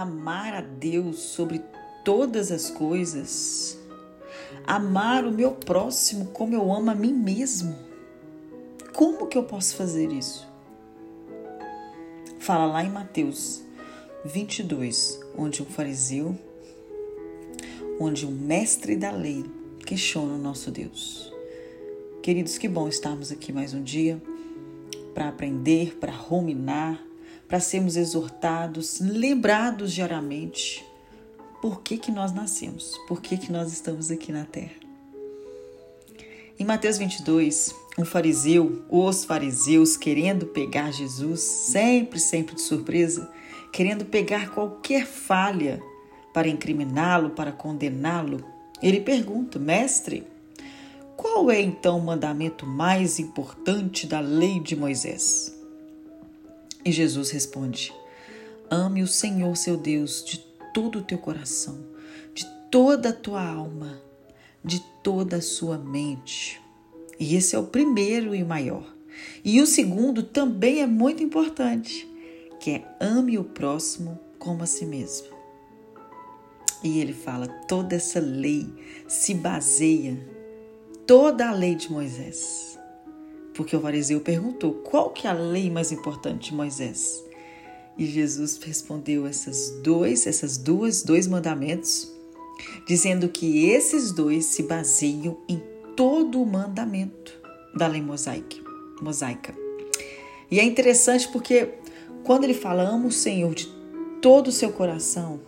amar a Deus sobre todas as coisas, amar o meu próximo como eu amo a mim mesmo. Como que eu posso fazer isso? Fala lá em Mateus 22, onde um fariseu, onde um mestre da lei questiona o nosso Deus. Queridos, que bom estarmos aqui mais um dia para aprender, para ruminar, para sermos exortados, lembrados diariamente por que, que nós nascemos, por que, que nós estamos aqui na terra. Em Mateus 22, um fariseu, os fariseus, querendo pegar Jesus, sempre, sempre de surpresa, querendo pegar qualquer falha para incriminá-lo, para condená-lo, ele pergunta: Mestre, qual é então o mandamento mais importante da lei de Moisés? E Jesus responde: Ame o Senhor seu Deus de todo o teu coração, de toda a tua alma, de toda a sua mente. E esse é o primeiro e maior. E o segundo também é muito importante, que é ame o próximo como a si mesmo. E ele fala: toda essa lei se baseia toda a lei de Moisés. Porque o fariseu perguntou: qual que é a lei mais importante de Moisés? E Jesus respondeu essas dois, essas duas, dois mandamentos, dizendo que esses dois se baseiam em todo o mandamento da lei mosaica. mosaica. E é interessante porque quando ele fala ama o Senhor de todo o seu coração,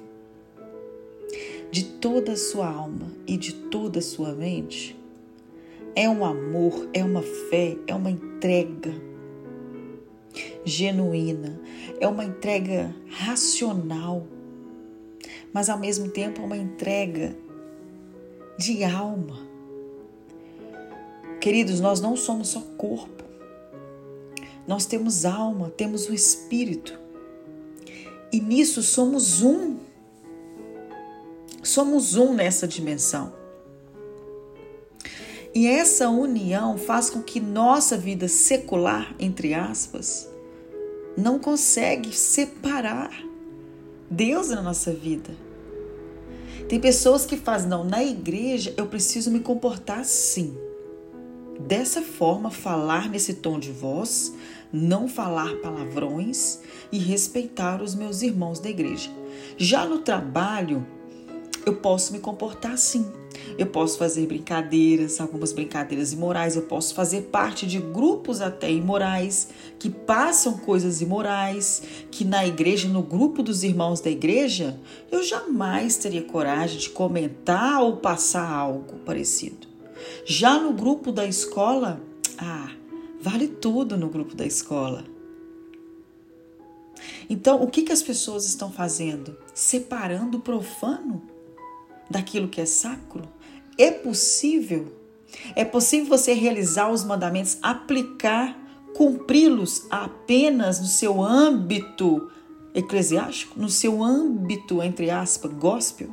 de toda a sua alma e de toda a sua mente, é um amor, é uma fé, é uma entrega genuína, é uma entrega racional, mas ao mesmo tempo é uma entrega de alma. Queridos, nós não somos só corpo, nós temos alma, temos o espírito, e nisso somos um. Somos um nessa dimensão. E essa união faz com que nossa vida secular, entre aspas, não consegue separar Deus na nossa vida. Tem pessoas que fazem, não, na igreja eu preciso me comportar assim. Dessa forma, falar nesse tom de voz, não falar palavrões e respeitar os meus irmãos da igreja. Já no trabalho, eu posso me comportar assim. Eu posso fazer brincadeiras, algumas brincadeiras imorais, eu posso fazer parte de grupos até imorais que passam coisas imorais, que na igreja, no grupo dos irmãos da igreja, eu jamais teria coragem de comentar ou passar algo parecido. Já no grupo da escola, ah, vale tudo no grupo da escola. Então, o que, que as pessoas estão fazendo? Separando o profano daquilo que é sacro? É possível? É possível você realizar os mandamentos, aplicar, cumpri-los apenas no seu âmbito eclesiástico, no seu âmbito, entre aspas, gospel?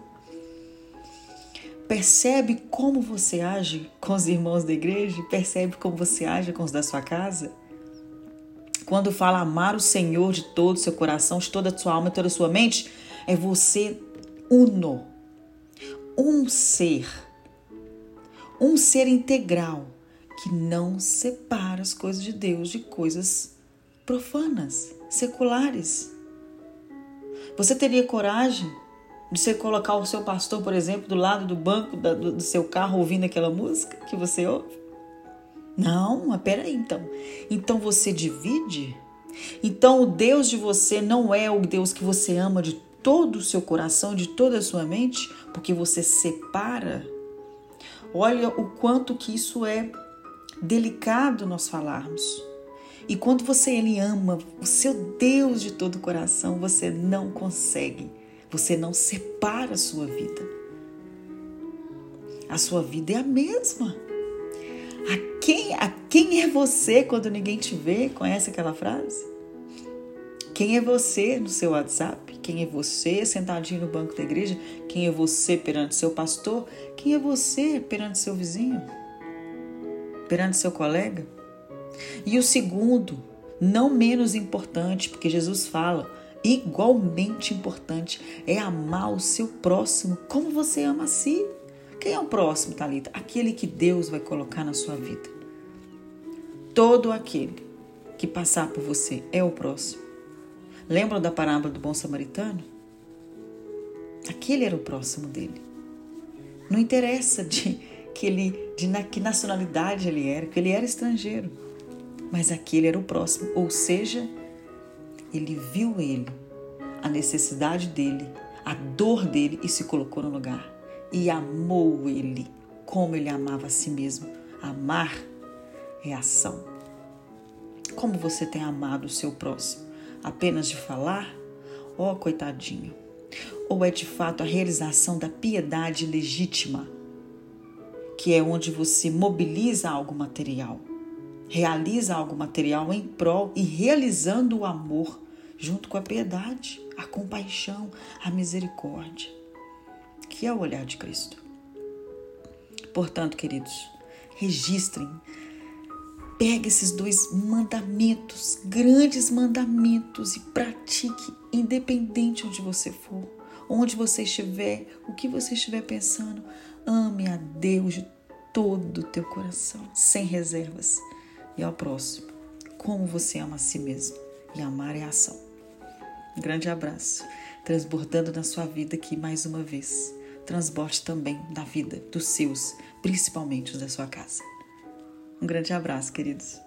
Percebe como você age com os irmãos da igreja? Percebe como você age com os da sua casa? Quando fala amar o Senhor de todo o seu coração, de toda a sua alma, de toda a sua mente, é você uno, um ser um ser integral que não separa as coisas de Deus de coisas profanas, seculares. Você teria coragem de você colocar o seu pastor, por exemplo, do lado do banco do, seu carro ouvindo aquela música que você ouve? Não, mas peraí então. Então você divide? Então o Deus de você não é o Deus que você ama de todo o seu coração, de toda a sua mente, porque você separa Olha o quanto que isso é delicado nós falarmos. E quando você ele ama o seu Deus de todo o coração, você não consegue, você não separa a sua vida. A sua vida é a mesma. A quem, a quem é você quando ninguém te vê? Conhece aquela frase? Quem é você no seu WhatsApp? Quem é você sentadinho no banco da igreja? Quem é você perante seu pastor? Quem é você perante seu vizinho? Perante seu colega? E o segundo, não menos importante, porque Jesus fala: igualmente importante é amar o seu próximo como você ama a si. Quem é o próximo, Talita? Aquele que Deus vai colocar na sua vida. Todo aquele que passar por você é o próximo. Lembram da parábola do bom samaritano? Aquele era o próximo dele. Não interessa de que ele de na, que nacionalidade ele era, que ele era estrangeiro, mas aquele era o próximo, ou seja, ele viu ele, a necessidade dele, a dor dele e se colocou no lugar e amou ele como ele amava a si mesmo. Amar é ação. Como você tem amado o seu próximo? Apenas de falar? Oh, coitadinho. Ou é de fato a realização da piedade legítima, que é onde você mobiliza algo material, realiza algo material em prol e realizando o amor junto com a piedade, a compaixão, a misericórdia, que é o olhar de Cristo. Portanto, queridos, registrem, pegue esses dois mandamentos, grandes mandamentos e pratique, independente onde você for, onde você estiver, o que você estiver pensando. Ame a Deus de todo o teu coração, sem reservas, e ao próximo, como você ama a si mesmo. E amar é ação. Um grande abraço, transbordando na sua vida aqui mais uma vez. Transborde também na vida dos seus, principalmente os da sua casa. Um grande abraço, queridos.